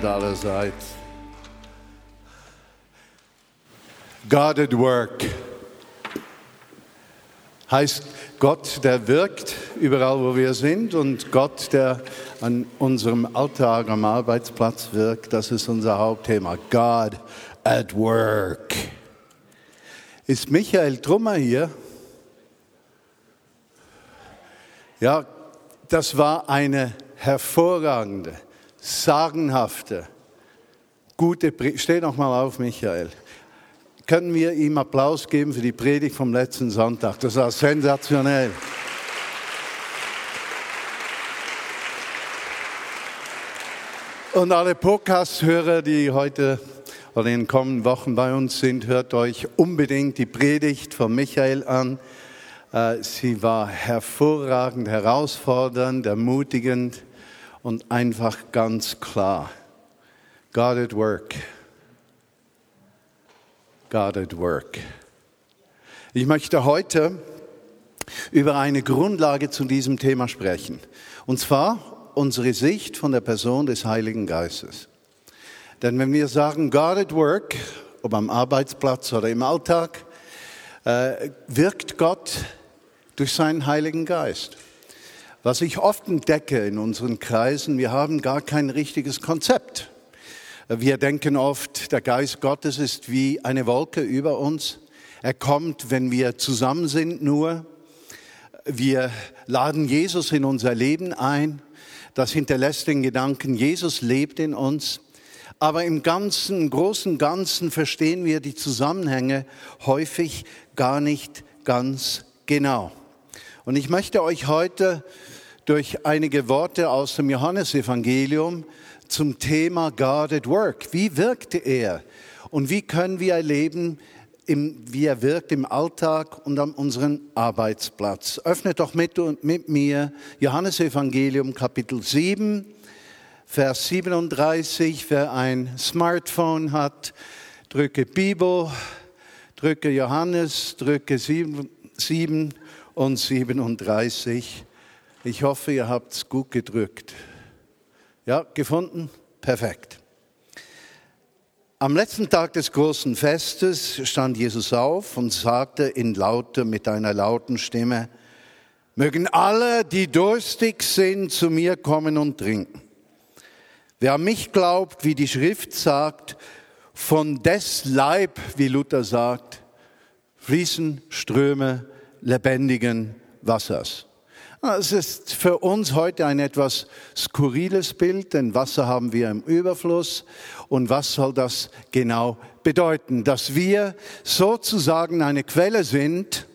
Abend allerseits. God at work heißt Gott, der wirkt überall, wo wir sind und Gott, der an unserem Alltag am Arbeitsplatz wirkt. Das ist unser Hauptthema. God at work. Ist Michael Trummer hier? Ja, das war eine hervorragende, sagenhafte, gute Predigt. Steh noch mal auf, Michael. Können wir ihm Applaus geben für die Predigt vom letzten Sonntag? Das war sensationell. Und alle Podcast-Hörer, die heute oder in den kommenden Wochen bei uns sind, hört euch unbedingt die Predigt von Michael an. Äh, sie war hervorragend, herausfordernd, ermutigend und einfach ganz klar. God at work. God at work. Ich möchte heute über eine Grundlage zu diesem Thema sprechen. Und zwar unsere Sicht von der Person des Heiligen Geistes. Denn wenn wir sagen God at work, ob am Arbeitsplatz oder im Alltag, äh, wirkt Gott durch seinen Heiligen Geist. Was ich oft entdecke in unseren Kreisen, wir haben gar kein richtiges Konzept. Wir denken oft, der Geist Gottes ist wie eine Wolke über uns. Er kommt, wenn wir zusammen sind nur. Wir laden Jesus in unser Leben ein. Das hinterlässt den Gedanken, Jesus lebt in uns. Aber im Ganzen, im großen Ganzen verstehen wir die Zusammenhänge häufig gar nicht ganz genau. Und ich möchte euch heute durch einige Worte aus dem Johannesevangelium zum Thema God at Work. Wie wirkte er? Und wie können wir erleben, wie er wirkt im Alltag und an unserem Arbeitsplatz? Öffnet doch mit, mit mir Johannesevangelium Kapitel 7 Vers 37, wer ein Smartphone hat, drücke Bibel, drücke Johannes, drücke 7, 7 und 37. Ich hoffe, ihr habt es gut gedrückt. Ja, gefunden? Perfekt. Am letzten Tag des großen Festes stand Jesus auf und sagte in lauter, mit einer lauten Stimme, mögen alle, die durstig sind, zu mir kommen und trinken. Wer an mich glaubt, wie die Schrift sagt, von des Leib, wie Luther sagt, fließen Ströme lebendigen Wassers. Es ist für uns heute ein etwas skurriles Bild, denn Wasser haben wir im Überfluss. Und was soll das genau bedeuten? Dass wir sozusagen eine Quelle sind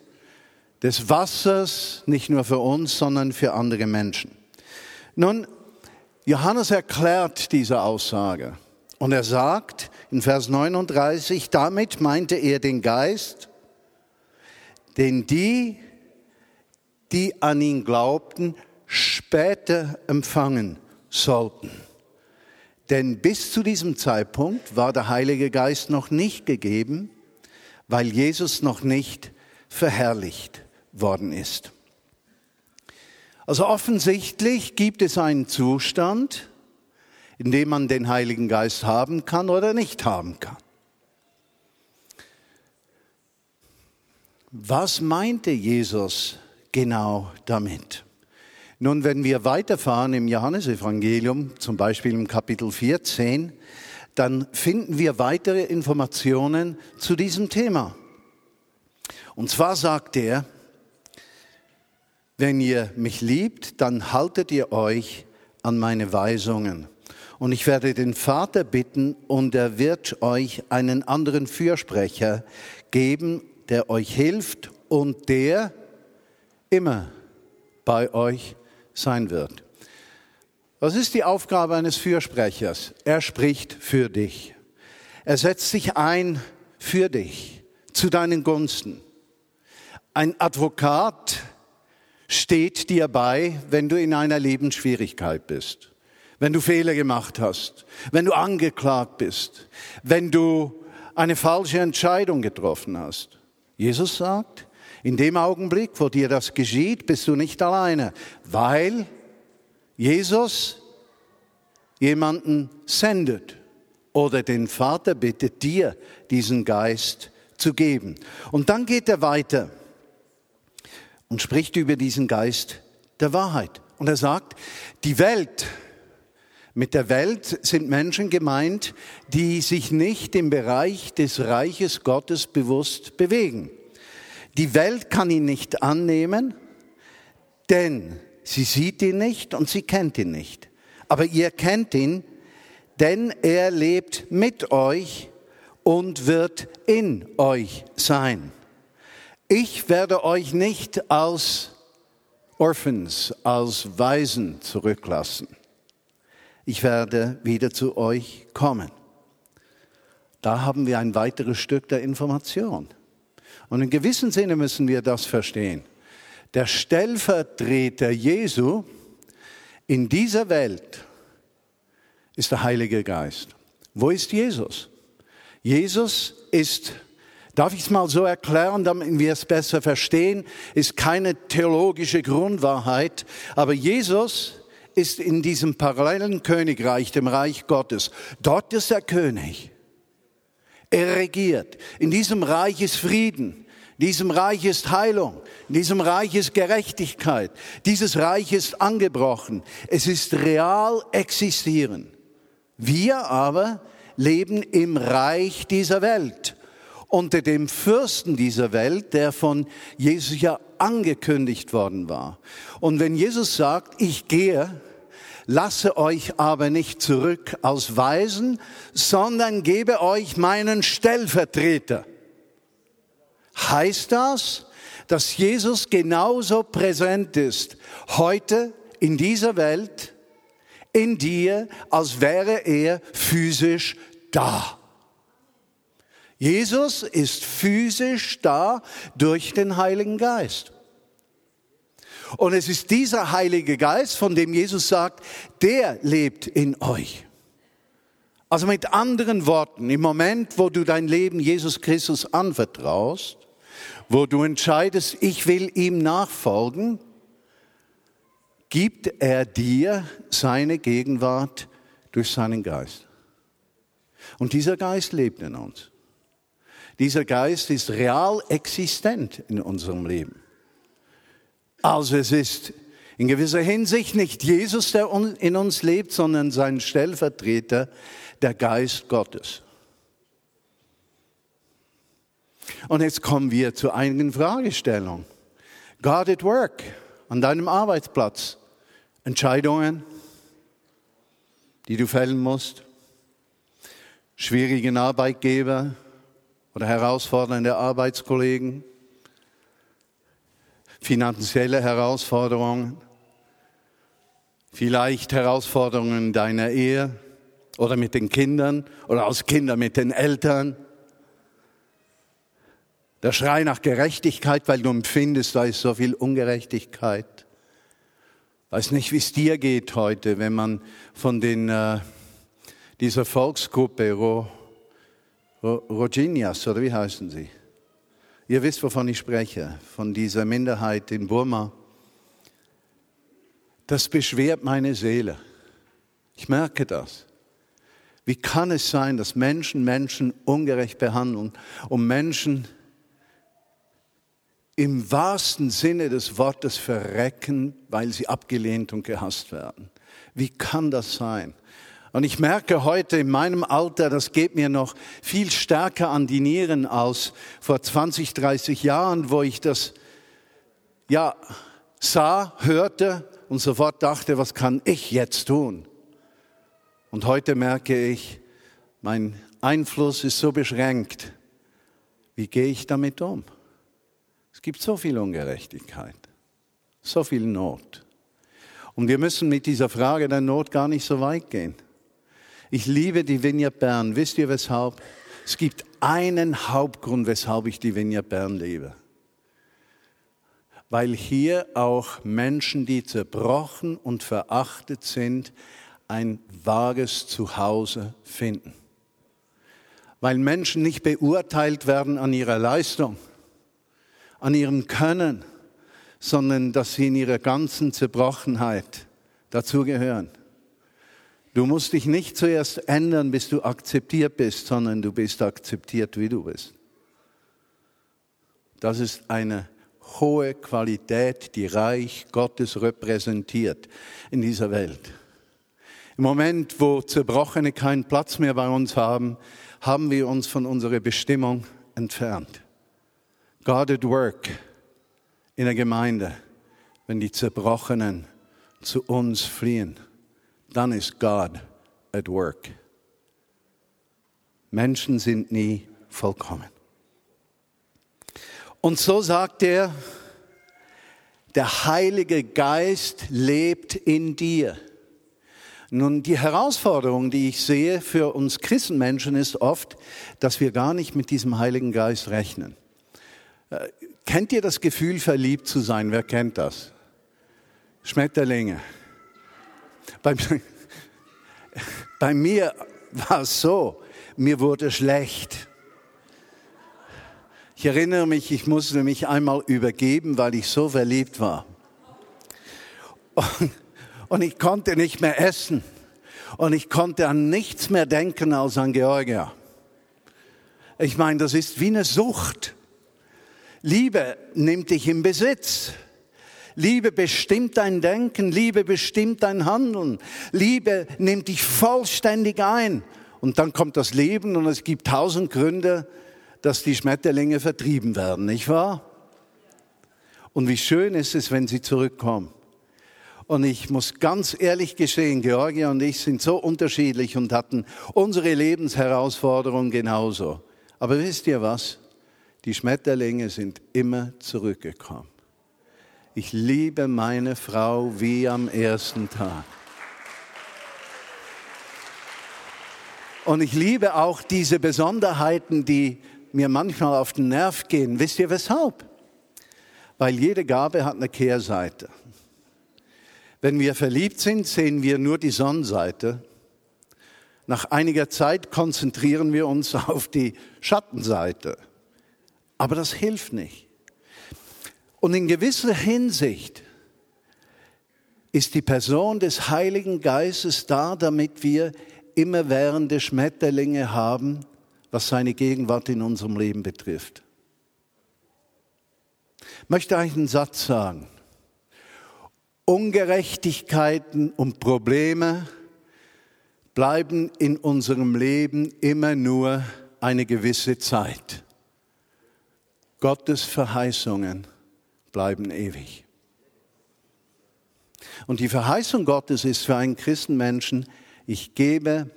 des Wassers, nicht nur für uns, sondern für andere Menschen. Nun, Johannes erklärt diese Aussage und er sagt in Vers 39, damit meinte er den Geist, den die, die an ihn glaubten, später empfangen sollten. Denn bis zu diesem Zeitpunkt war der Heilige Geist noch nicht gegeben, weil Jesus noch nicht verherrlicht worden ist. Also offensichtlich gibt es einen Zustand, in dem man den Heiligen Geist haben kann oder nicht haben kann. Was meinte Jesus genau damit? Nun, wenn wir weiterfahren im Johannesevangelium, zum Beispiel im Kapitel 14, dann finden wir weitere Informationen zu diesem Thema. Und zwar sagt er, wenn ihr mich liebt, dann haltet ihr euch an meine Weisungen. Und ich werde den Vater bitten und er wird euch einen anderen Fürsprecher geben, der euch hilft und der immer bei euch sein wird. Was ist die Aufgabe eines Fürsprechers? Er spricht für dich. Er setzt sich ein für dich, zu deinen Gunsten. Ein Advokat steht dir bei, wenn du in einer Lebensschwierigkeit bist, wenn du Fehler gemacht hast, wenn du angeklagt bist, wenn du eine falsche Entscheidung getroffen hast. Jesus sagt, in dem Augenblick, wo dir das geschieht, bist du nicht alleine, weil Jesus jemanden sendet oder den Vater bittet, dir diesen Geist zu geben. Und dann geht er weiter und spricht über diesen Geist der Wahrheit. Und er sagt, die Welt, mit der Welt sind Menschen gemeint, die sich nicht im Bereich des Reiches Gottes bewusst bewegen. Die Welt kann ihn nicht annehmen, denn sie sieht ihn nicht und sie kennt ihn nicht. Aber ihr kennt ihn, denn er lebt mit euch und wird in euch sein. Ich werde euch nicht als Orphans, als Waisen zurücklassen. Ich werde wieder zu euch kommen. Da haben wir ein weiteres Stück der Information. Und in gewissem Sinne müssen wir das verstehen. Der Stellvertreter Jesu in dieser Welt ist der Heilige Geist. Wo ist Jesus? Jesus ist Darf ich es mal so erklären, damit wir es besser verstehen? Ist keine theologische Grundwahrheit, aber Jesus ist in diesem parallelen Königreich, dem Reich Gottes. Dort ist der König. Er regiert. In diesem Reich ist Frieden. In diesem Reich ist Heilung. In diesem Reich ist Gerechtigkeit. Dieses Reich ist angebrochen. Es ist real existieren. Wir aber leben im Reich dieser Welt unter dem Fürsten dieser Welt, der von Jesus ja angekündigt worden war. Und wenn Jesus sagt, ich gehe, lasse euch aber nicht zurück als Weisen, sondern gebe euch meinen Stellvertreter. Heißt das, dass Jesus genauso präsent ist heute in dieser Welt, in dir, als wäre er physisch da. Jesus ist physisch da durch den Heiligen Geist. Und es ist dieser Heilige Geist, von dem Jesus sagt, der lebt in euch. Also mit anderen Worten, im Moment, wo du dein Leben Jesus Christus anvertraust, wo du entscheidest, ich will ihm nachfolgen, gibt er dir seine Gegenwart durch seinen Geist. Und dieser Geist lebt in uns. Dieser Geist ist real existent in unserem Leben. Also es ist in gewisser Hinsicht nicht Jesus, der in uns lebt, sondern sein Stellvertreter, der Geist Gottes. Und jetzt kommen wir zu einigen Fragestellungen. God at work, an deinem Arbeitsplatz. Entscheidungen, die du fällen musst. Schwierigen Arbeitgeber, oder herausfordernde Arbeitskollegen, finanzielle Herausforderungen, vielleicht Herausforderungen deiner Ehe oder mit den Kindern oder als Kinder mit den Eltern. Der Schrei nach Gerechtigkeit, weil du empfindest, da ist so viel Ungerechtigkeit. Weiß nicht, wie es dir geht heute, wenn man von den, äh, dieser Volksgruppe Rojinias, oder wie heißen sie? Ihr wisst, wovon ich spreche, von dieser Minderheit in Burma. Das beschwert meine Seele. Ich merke das. Wie kann es sein, dass Menschen Menschen ungerecht behandeln und Menschen im wahrsten Sinne des Wortes verrecken, weil sie abgelehnt und gehasst werden? Wie kann das sein? Und ich merke heute in meinem Alter, das geht mir noch viel stärker an die Nieren als vor 20, 30 Jahren, wo ich das ja sah, hörte und sofort dachte, was kann ich jetzt tun? Und heute merke ich, mein Einfluss ist so beschränkt. Wie gehe ich damit um? Es gibt so viel Ungerechtigkeit, so viel Not. Und wir müssen mit dieser Frage der Not gar nicht so weit gehen. Ich liebe die Vineyard Bern. Wisst ihr weshalb? Es gibt einen Hauptgrund, weshalb ich die Vineyard Bern liebe. Weil hier auch Menschen, die zerbrochen und verachtet sind, ein vages Zuhause finden. Weil Menschen nicht beurteilt werden an ihrer Leistung, an ihrem Können, sondern dass sie in ihrer ganzen Zerbrochenheit dazugehören. Du musst dich nicht zuerst ändern, bis du akzeptiert bist, sondern du bist akzeptiert, wie du bist. Das ist eine hohe Qualität, die Reich Gottes repräsentiert in dieser Welt. Im Moment, wo Zerbrochene keinen Platz mehr bei uns haben, haben wir uns von unserer Bestimmung entfernt. God at work in der Gemeinde, wenn die Zerbrochenen zu uns fliehen dann ist Gott at work. Menschen sind nie vollkommen. Und so sagt er, der Heilige Geist lebt in dir. Nun, die Herausforderung, die ich sehe für uns Christenmenschen, ist oft, dass wir gar nicht mit diesem Heiligen Geist rechnen. Äh, kennt ihr das Gefühl, verliebt zu sein? Wer kennt das? Schmetterlinge. Bei, bei mir war es so, mir wurde schlecht. Ich erinnere mich, ich musste mich einmal übergeben, weil ich so verliebt war. Und, und ich konnte nicht mehr essen. Und ich konnte an nichts mehr denken als an Georgia. Ich meine, das ist wie eine Sucht. Liebe nimmt dich in Besitz. Liebe bestimmt dein Denken, Liebe bestimmt dein Handeln. Liebe nimmt dich vollständig ein. Und dann kommt das Leben und es gibt tausend Gründe, dass die Schmetterlinge vertrieben werden, nicht wahr? Und wie schön ist es, wenn sie zurückkommen. Und ich muss ganz ehrlich gestehen, Georgia und ich sind so unterschiedlich und hatten unsere Lebensherausforderungen genauso. Aber wisst ihr was? Die Schmetterlinge sind immer zurückgekommen. Ich liebe meine Frau wie am ersten Tag. Und ich liebe auch diese Besonderheiten, die mir manchmal auf den Nerv gehen. Wisst ihr weshalb? Weil jede Gabe hat eine Kehrseite. Wenn wir verliebt sind, sehen wir nur die Sonnenseite. Nach einiger Zeit konzentrieren wir uns auf die Schattenseite. Aber das hilft nicht. Und in gewisser Hinsicht ist die Person des Heiligen Geistes da, damit wir immerwährende Schmetterlinge haben, was seine Gegenwart in unserem Leben betrifft. Ich möchte eigentlich einen Satz sagen. Ungerechtigkeiten und Probleme bleiben in unserem Leben immer nur eine gewisse Zeit. Gottes Verheißungen bleiben ewig. Und die Verheißung Gottes ist für einen Christenmenschen, ich gebe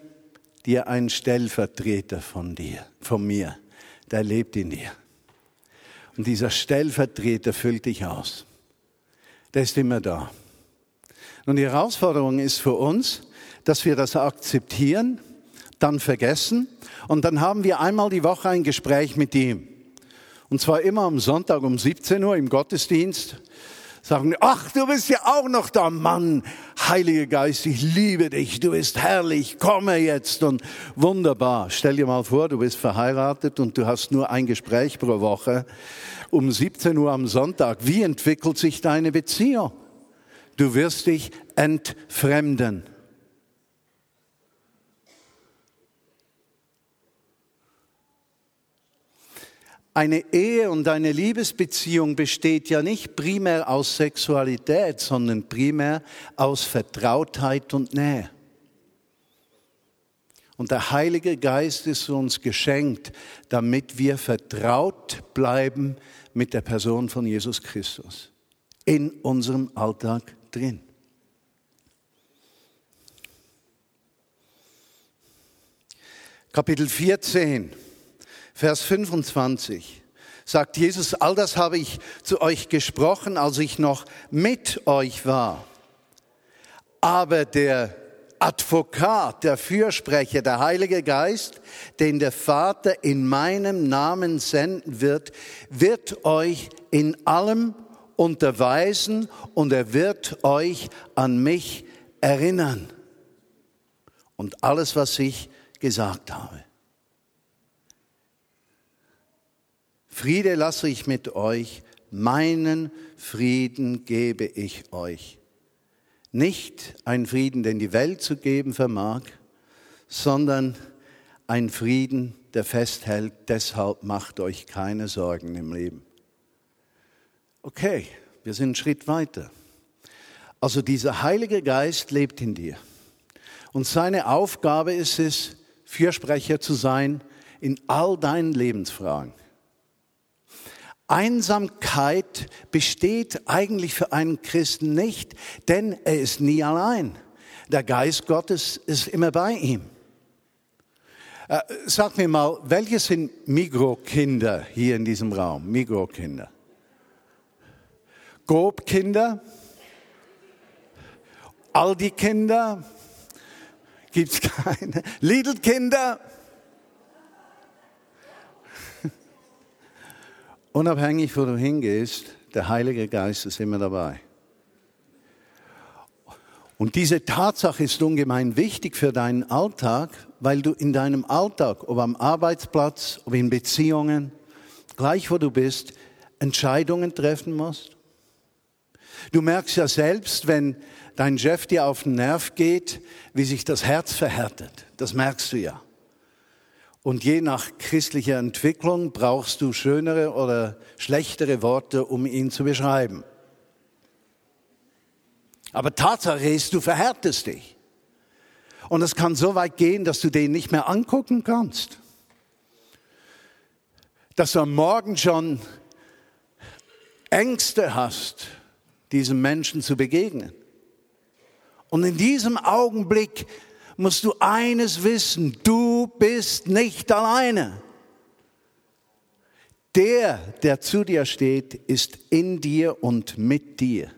dir einen Stellvertreter von dir, von mir, der lebt in dir. Und dieser Stellvertreter füllt dich aus. Der ist immer da. Und die Herausforderung ist für uns, dass wir das akzeptieren, dann vergessen und dann haben wir einmal die Woche ein Gespräch mit ihm. Und zwar immer am Sonntag um 17 Uhr im Gottesdienst. Sagen, ach, du bist ja auch noch da, Mann, Heiliger Geist, ich liebe dich, du bist herrlich, komme jetzt und wunderbar. Stell dir mal vor, du bist verheiratet und du hast nur ein Gespräch pro Woche um 17 Uhr am Sonntag. Wie entwickelt sich deine Beziehung? Du wirst dich entfremden. Eine Ehe und eine Liebesbeziehung besteht ja nicht primär aus Sexualität, sondern primär aus Vertrautheit und Nähe. Und der Heilige Geist ist uns geschenkt, damit wir vertraut bleiben mit der Person von Jesus Christus in unserem Alltag drin. Kapitel 14. Vers 25 sagt Jesus, all das habe ich zu euch gesprochen, als ich noch mit euch war. Aber der Advokat, der Fürsprecher, der Heilige Geist, den der Vater in meinem Namen senden wird, wird euch in allem unterweisen und er wird euch an mich erinnern und alles, was ich gesagt habe. Friede lasse ich mit euch, meinen Frieden gebe ich euch. Nicht ein Frieden, den die Welt zu geben vermag, sondern ein Frieden, der festhält. Deshalb macht euch keine Sorgen im Leben. Okay, wir sind einen Schritt weiter. Also dieser Heilige Geist lebt in dir. Und seine Aufgabe ist es, Fürsprecher zu sein in all deinen Lebensfragen. Einsamkeit besteht eigentlich für einen Christen nicht, denn er ist nie allein. Der Geist Gottes ist immer bei ihm. Äh, sag mir mal, welche sind Mikrokinder hier in diesem Raum? Mikrokinder. Grobkinder? Aldi-Kinder? Gibt's keine? Lidl-Kinder? Unabhängig, wo du hingehst, der Heilige Geist ist immer dabei. Und diese Tatsache ist ungemein wichtig für deinen Alltag, weil du in deinem Alltag, ob am Arbeitsplatz, ob in Beziehungen, gleich wo du bist, Entscheidungen treffen musst. Du merkst ja selbst, wenn dein Chef dir auf den Nerv geht, wie sich das Herz verhärtet. Das merkst du ja. Und je nach christlicher Entwicklung brauchst du schönere oder schlechtere Worte, um ihn zu beschreiben. Aber Tatsache ist, du verhärtest dich. Und es kann so weit gehen, dass du den nicht mehr angucken kannst. Dass du am Morgen schon Ängste hast, diesem Menschen zu begegnen. Und in diesem Augenblick musst du eines wissen, du bist nicht alleine. Der, der zu dir steht, ist in dir und mit dir.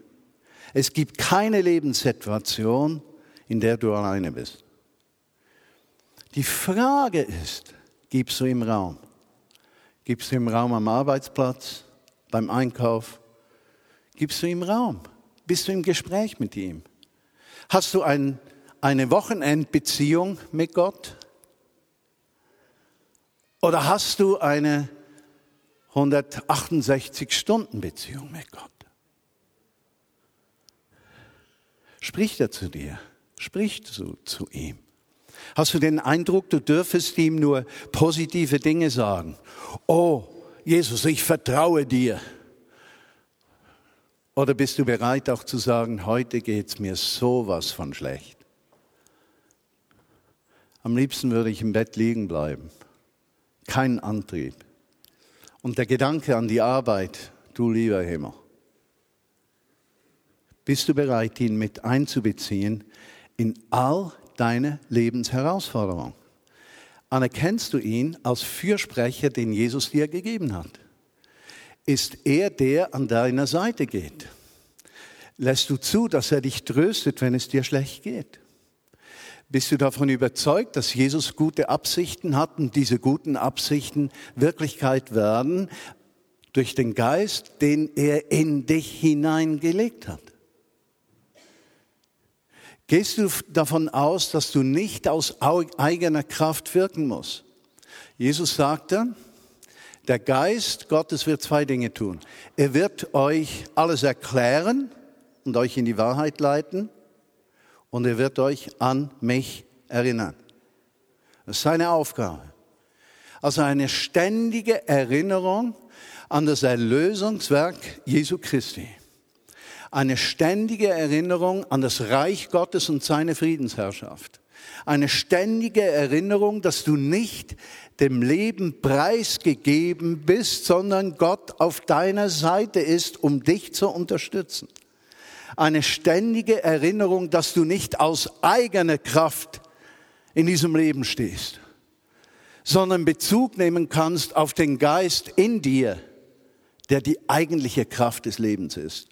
Es gibt keine Lebenssituation, in der du alleine bist. Die Frage ist, gibst du ihm Raum? Gibst du ihm Raum am Arbeitsplatz, beim Einkauf? Gibst du ihm Raum? Bist du im Gespräch mit ihm? Hast du ein eine Wochenendbeziehung mit Gott? Oder hast du eine 168-Stunden-Beziehung mit Gott? Spricht er zu dir? Spricht du zu ihm? Hast du den Eindruck, du dürfest ihm nur positive Dinge sagen? Oh, Jesus, ich vertraue dir. Oder bist du bereit auch zu sagen, heute geht es mir sowas von schlecht? Am liebsten würde ich im Bett liegen bleiben. Kein Antrieb. Und der Gedanke an die Arbeit, du lieber Himmel. Bist du bereit, ihn mit einzubeziehen in all deine Lebensherausforderungen? Anerkennst du ihn als Fürsprecher, den Jesus dir gegeben hat? Ist er der, an deiner Seite geht? Lässt du zu, dass er dich tröstet, wenn es dir schlecht geht? Bist du davon überzeugt, dass Jesus gute Absichten hat und diese guten Absichten Wirklichkeit werden durch den Geist, den er in dich hineingelegt hat? Gehst du davon aus, dass du nicht aus eigener Kraft wirken musst? Jesus sagte, der Geist Gottes wird zwei Dinge tun. Er wird euch alles erklären und euch in die Wahrheit leiten und er wird euch an mich erinnern. Das ist seine Aufgabe. Also eine ständige Erinnerung an das Erlösungswerk Jesu Christi. Eine ständige Erinnerung an das Reich Gottes und seine Friedensherrschaft. Eine ständige Erinnerung, dass du nicht dem Leben preisgegeben bist, sondern Gott auf deiner Seite ist, um dich zu unterstützen eine ständige Erinnerung, dass du nicht aus eigener Kraft in diesem Leben stehst, sondern Bezug nehmen kannst auf den Geist in dir, der die eigentliche Kraft des Lebens ist.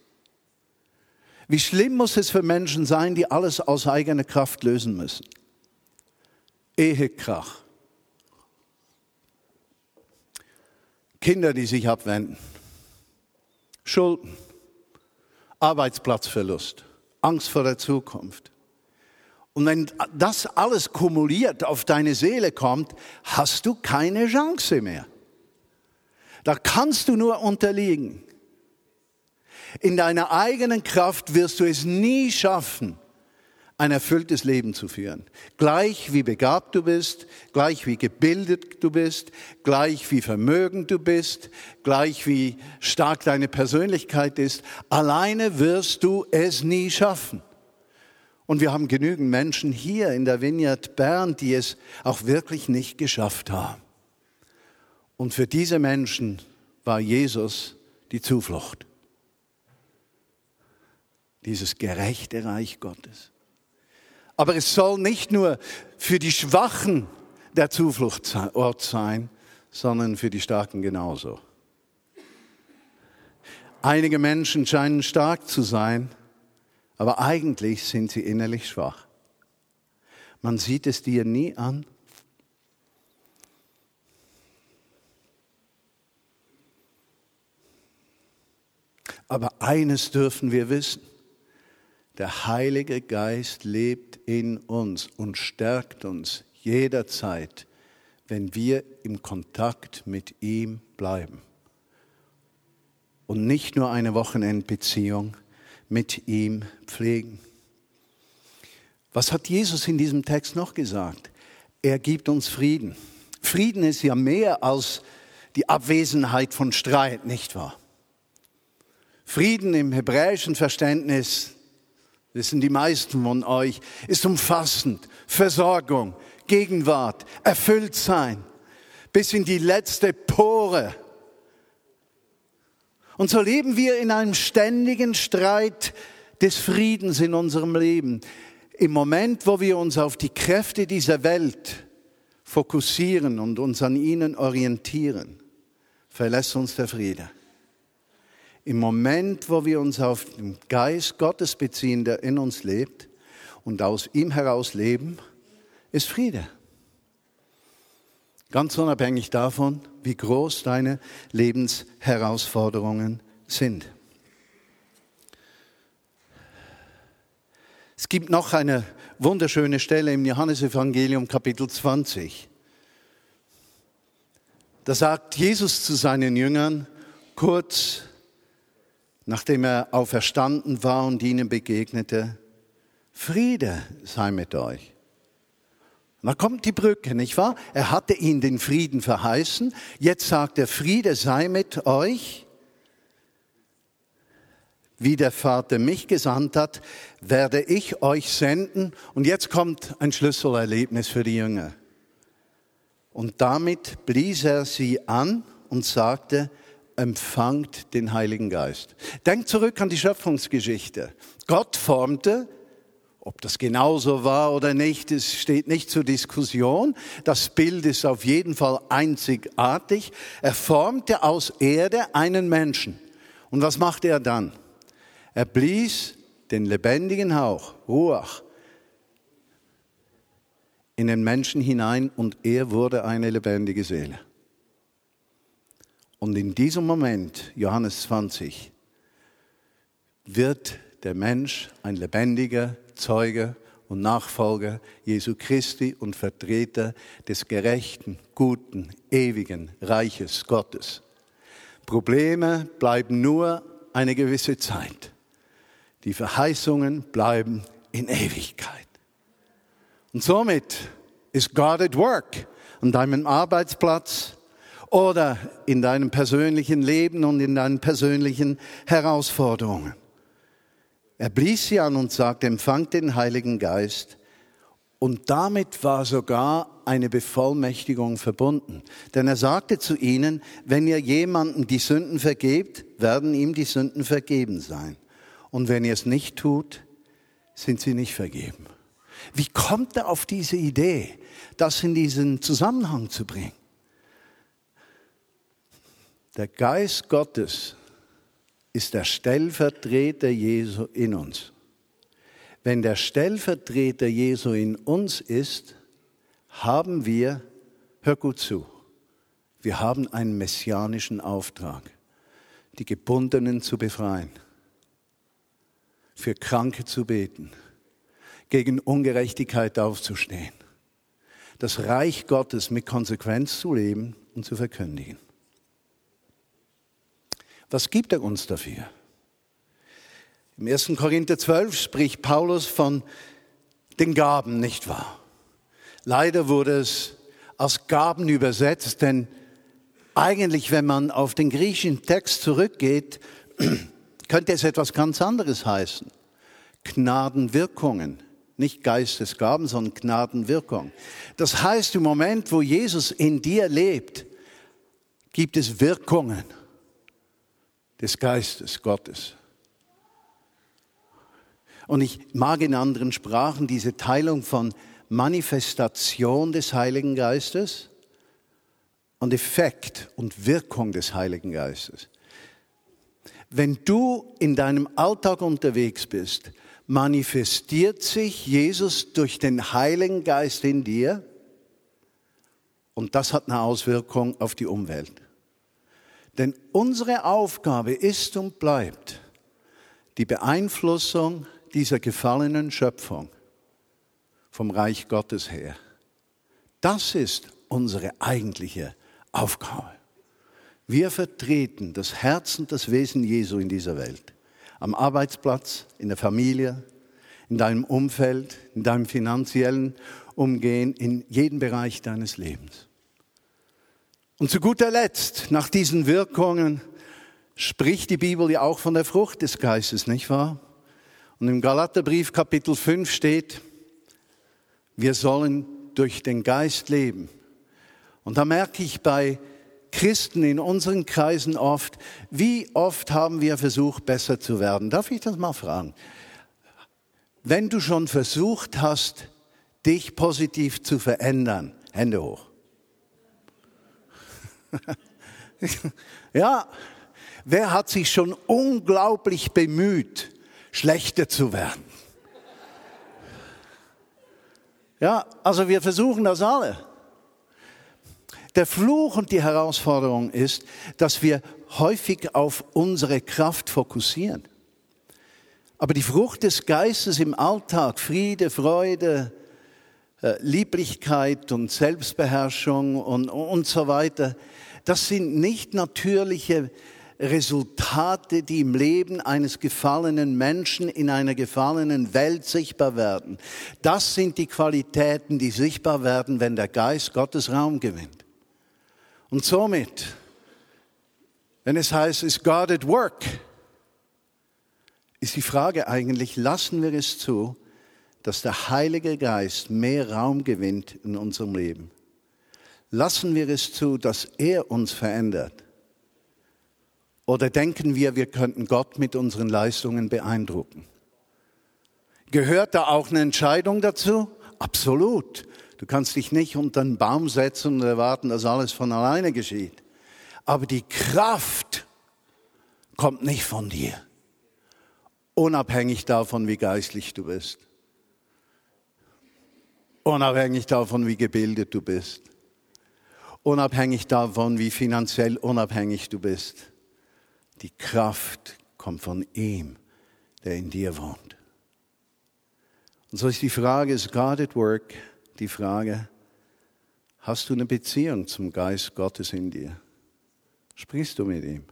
Wie schlimm muss es für Menschen sein, die alles aus eigener Kraft lösen müssen? Ehekrach. Kinder, die sich abwenden. Schulden. Arbeitsplatzverlust. Angst vor der Zukunft. Und wenn das alles kumuliert auf deine Seele kommt, hast du keine Chance mehr. Da kannst du nur unterliegen. In deiner eigenen Kraft wirst du es nie schaffen, ein erfülltes Leben zu führen. Gleich wie begabt du bist, gleich wie gebildet du bist, gleich wie vermögend du bist, gleich wie stark deine Persönlichkeit ist, alleine wirst du es nie schaffen. Und wir haben genügend Menschen hier in der Vineyard Bern, die es auch wirklich nicht geschafft haben. Und für diese Menschen war Jesus die Zuflucht. Dieses gerechte Reich Gottes. Aber es soll nicht nur für die Schwachen der Zufluchtsort sein, sondern für die Starken genauso. Einige Menschen scheinen stark zu sein, aber eigentlich sind sie innerlich schwach. Man sieht es dir nie an. Aber eines dürfen wir wissen. Der Heilige Geist lebt in uns und stärkt uns jederzeit, wenn wir im Kontakt mit ihm bleiben. Und nicht nur eine Wochenendbeziehung mit ihm pflegen. Was hat Jesus in diesem Text noch gesagt? Er gibt uns Frieden. Frieden ist ja mehr als die Abwesenheit von Streit, nicht wahr? Frieden im hebräischen Verständnis, wissen die meisten von euch, ist umfassend. Versorgung, Gegenwart, erfüllt sein, bis in die letzte Pore. Und so leben wir in einem ständigen Streit des Friedens in unserem Leben. Im Moment, wo wir uns auf die Kräfte dieser Welt fokussieren und uns an ihnen orientieren, verlässt uns der Friede. Im Moment, wo wir uns auf den Geist Gottes beziehen, der in uns lebt und aus ihm heraus leben, ist Friede. Ganz unabhängig davon, wie groß deine Lebensherausforderungen sind. Es gibt noch eine wunderschöne Stelle im Johannesevangelium Kapitel 20. Da sagt Jesus zu seinen Jüngern kurz nachdem er auferstanden war und ihnen begegnete, Friede sei mit euch. Und da kommt die Brücke, nicht wahr? Er hatte ihnen den Frieden verheißen. Jetzt sagt er, Friede sei mit euch. Wie der Vater mich gesandt hat, werde ich euch senden. Und jetzt kommt ein Schlüsselerlebnis für die Jünger. Und damit blies er sie an und sagte, empfangt den Heiligen Geist. Denkt zurück an die Schöpfungsgeschichte. Gott formte, ob das genauso war oder nicht, es steht nicht zur Diskussion. Das Bild ist auf jeden Fall einzigartig. Er formte aus Erde einen Menschen. Und was machte er dann? Er blies den lebendigen Hauch, Ruach, in den Menschen hinein und er wurde eine lebendige Seele. Und in diesem Moment, Johannes 20, wird der Mensch ein lebendiger Zeuge und Nachfolger Jesu Christi und Vertreter des gerechten, guten, ewigen Reiches Gottes. Probleme bleiben nur eine gewisse Zeit. Die Verheißungen bleiben in Ewigkeit. Und somit ist God at work an deinem Arbeitsplatz, oder in deinem persönlichen Leben und in deinen persönlichen Herausforderungen. Er blies sie an und sagte, empfangt den Heiligen Geist. Und damit war sogar eine Bevollmächtigung verbunden. Denn er sagte zu ihnen, wenn ihr jemanden die Sünden vergebt, werden ihm die Sünden vergeben sein. Und wenn ihr es nicht tut, sind sie nicht vergeben. Wie kommt er auf diese Idee, das in diesen Zusammenhang zu bringen? Der Geist Gottes ist der Stellvertreter Jesu in uns. Wenn der Stellvertreter Jesu in uns ist, haben wir, hör gut zu, wir haben einen messianischen Auftrag, die Gebundenen zu befreien, für Kranke zu beten, gegen Ungerechtigkeit aufzustehen, das Reich Gottes mit Konsequenz zu leben und zu verkündigen. Was gibt er uns dafür? Im 1. Korinther 12 spricht Paulus von den Gaben, nicht wahr? Leider wurde es als Gaben übersetzt, denn eigentlich, wenn man auf den griechischen Text zurückgeht, könnte es etwas ganz anderes heißen. Gnadenwirkungen. Nicht Geistesgaben, sondern Gnadenwirkung. Das heißt, im Moment, wo Jesus in dir lebt, gibt es Wirkungen des Geistes Gottes. Und ich mag in anderen Sprachen diese Teilung von Manifestation des Heiligen Geistes und Effekt und Wirkung des Heiligen Geistes. Wenn du in deinem Alltag unterwegs bist, manifestiert sich Jesus durch den Heiligen Geist in dir und das hat eine Auswirkung auf die Umwelt. Denn unsere Aufgabe ist und bleibt die Beeinflussung dieser gefallenen Schöpfung vom Reich Gottes her. Das ist unsere eigentliche Aufgabe. Wir vertreten das Herz und das Wesen Jesu in dieser Welt. Am Arbeitsplatz, in der Familie, in deinem Umfeld, in deinem finanziellen Umgehen, in jedem Bereich deines Lebens. Und zu guter Letzt, nach diesen Wirkungen, spricht die Bibel ja auch von der Frucht des Geistes, nicht wahr? Und im Galaterbrief Kapitel 5 steht, wir sollen durch den Geist leben. Und da merke ich bei Christen in unseren Kreisen oft, wie oft haben wir versucht, besser zu werden? Darf ich das mal fragen? Wenn du schon versucht hast, dich positiv zu verändern, Hände hoch. ja, wer hat sich schon unglaublich bemüht, schlechter zu werden? Ja, also wir versuchen das alle. Der Fluch und die Herausforderung ist, dass wir häufig auf unsere Kraft fokussieren. Aber die Frucht des Geistes im Alltag, Friede, Freude, Lieblichkeit und Selbstbeherrschung und, und so weiter, das sind nicht natürliche Resultate, die im Leben eines gefallenen Menschen in einer gefallenen Welt sichtbar werden. Das sind die Qualitäten, die sichtbar werden, wenn der Geist Gottes Raum gewinnt. Und somit, wenn es heißt, is God at work, ist die Frage eigentlich, lassen wir es zu, dass der Heilige Geist mehr Raum gewinnt in unserem Leben? Lassen wir es zu, dass er uns verändert? Oder denken wir, wir könnten Gott mit unseren Leistungen beeindrucken? Gehört da auch eine Entscheidung dazu? Absolut. Du kannst dich nicht unter einen Baum setzen und erwarten, dass alles von alleine geschieht. Aber die Kraft kommt nicht von dir. Unabhängig davon, wie geistlich du bist. Unabhängig davon, wie gebildet du bist. Unabhängig davon, wie finanziell unabhängig du bist. Die Kraft kommt von ihm, der in dir wohnt. Und so ist die Frage, ist God at work? Die Frage, hast du eine Beziehung zum Geist Gottes in dir? Sprichst du mit ihm?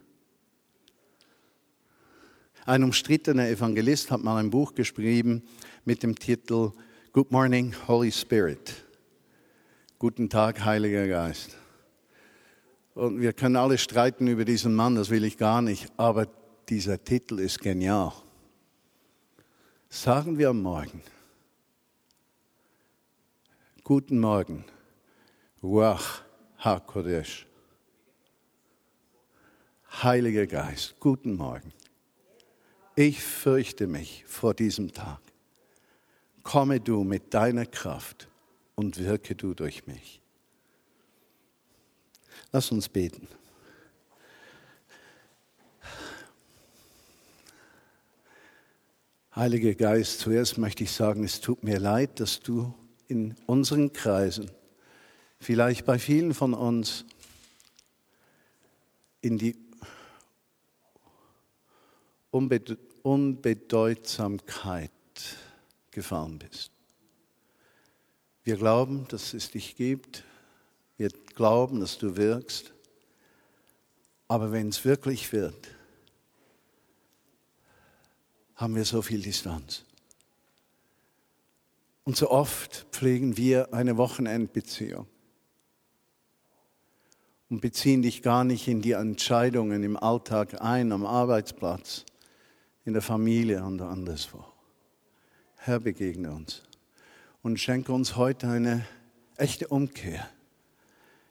Ein umstrittener Evangelist hat mal ein Buch geschrieben mit dem Titel Good Morning, Holy Spirit. Guten Tag, Heiliger Geist. Und wir können alle streiten über diesen Mann, das will ich gar nicht, aber dieser Titel ist genial. Sagen wir am Morgen, guten Morgen, Ruach HaKodesh, Heiliger Geist, guten Morgen. Ich fürchte mich vor diesem Tag. Komme du mit deiner Kraft und wirke du durch mich. Lass uns beten. Heiliger Geist, zuerst möchte ich sagen, es tut mir leid, dass du in unseren Kreisen, vielleicht bei vielen von uns, in die Unbedeutsamkeit gefahren bist. Wir glauben, dass es dich gibt. Wir glauben, dass du wirkst. Aber wenn es wirklich wird, haben wir so viel Distanz. Und so oft pflegen wir eine Wochenendbeziehung und beziehen dich gar nicht in die Entscheidungen im Alltag ein, am Arbeitsplatz, in der Familie und anderswo. Herr, begegne uns und schenke uns heute eine echte Umkehr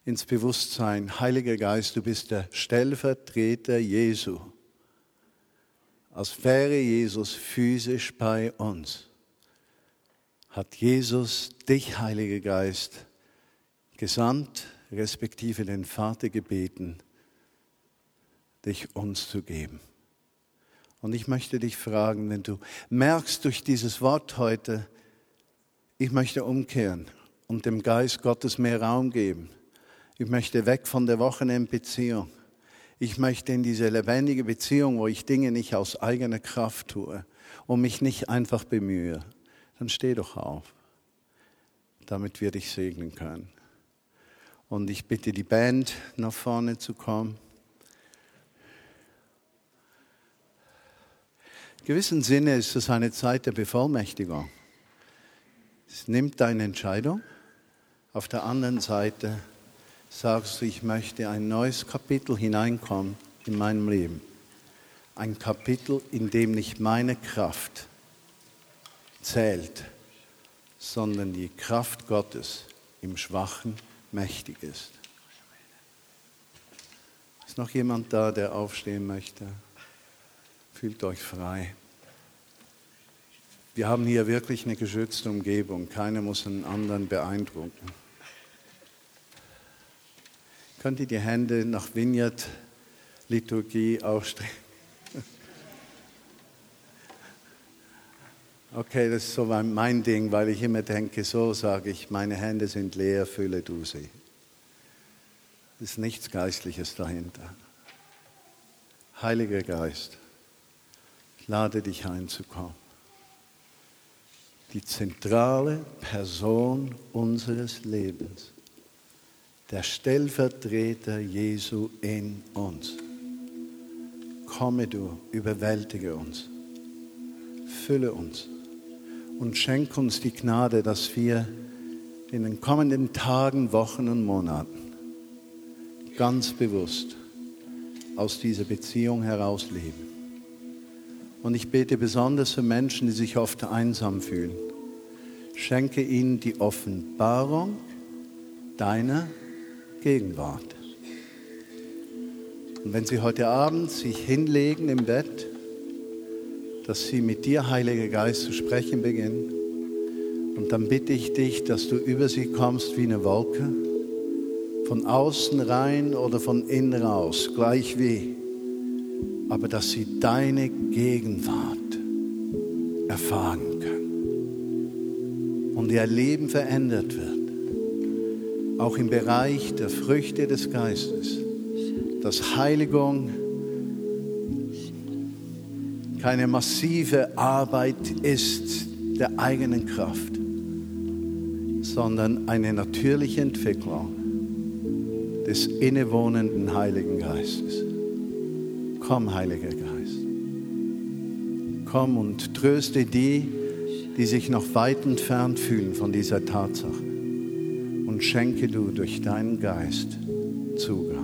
ins Bewusstsein. Heiliger Geist, du bist der Stellvertreter Jesu als wäre Jesus physisch bei uns, hat Jesus dich, Heiliger Geist, gesandt, respektive den Vater gebeten, dich uns zu geben. Und ich möchte dich fragen, wenn du merkst durch dieses Wort heute, ich möchte umkehren und dem Geist Gottes mehr Raum geben. Ich möchte weg von der Wochenendbeziehung. Ich möchte in diese lebendige Beziehung, wo ich Dinge nicht aus eigener Kraft tue und mich nicht einfach bemühe. Dann steh doch auf, damit wir dich segnen können. Und ich bitte die Band nach vorne zu kommen. In gewissem Sinne ist es eine Zeit der Bevollmächtigung. Es nimmt deine Entscheidung. Auf der anderen Seite sagst du, ich möchte ein neues Kapitel hineinkommen in meinem Leben. Ein Kapitel, in dem nicht meine Kraft zählt, sondern die Kraft Gottes im Schwachen mächtig ist. Ist noch jemand da, der aufstehen möchte? Fühlt euch frei. Wir haben hier wirklich eine geschützte Umgebung. Keiner muss einen anderen beeindrucken. Könnt ihr die Hände nach Vineyard-Liturgie ausstrecken? Okay, das ist so mein Ding, weil ich immer denke, so sage ich, meine Hände sind leer, fülle du sie. Es ist nichts Geistliches dahinter. Heiliger Geist, lade dich einzukommen. Die zentrale Person unseres Lebens der Stellvertreter Jesu in uns. Komme du, überwältige uns, fülle uns und schenk uns die Gnade, dass wir in den kommenden Tagen, Wochen und Monaten ganz bewusst aus dieser Beziehung heraus leben. Und ich bete besonders für Menschen, die sich oft einsam fühlen. Schenke ihnen die Offenbarung deiner Gegenwart. Und wenn Sie heute Abend sich hinlegen im Bett, dass Sie mit dir, Heiliger Geist, zu sprechen beginnen. Und dann bitte ich dich, dass du über sie kommst wie eine Wolke, von außen rein oder von innen raus, gleich wie, aber dass sie deine Gegenwart erfahren können. Und ihr Leben verändert wird. Auch im Bereich der Früchte des Geistes, dass Heiligung keine massive Arbeit ist der eigenen Kraft, sondern eine natürliche Entwicklung des innewohnenden Heiligen Geistes. Komm, Heiliger Geist. Komm und tröste die, die sich noch weit entfernt fühlen von dieser Tatsache und schenke du durch deinen Geist Zugang.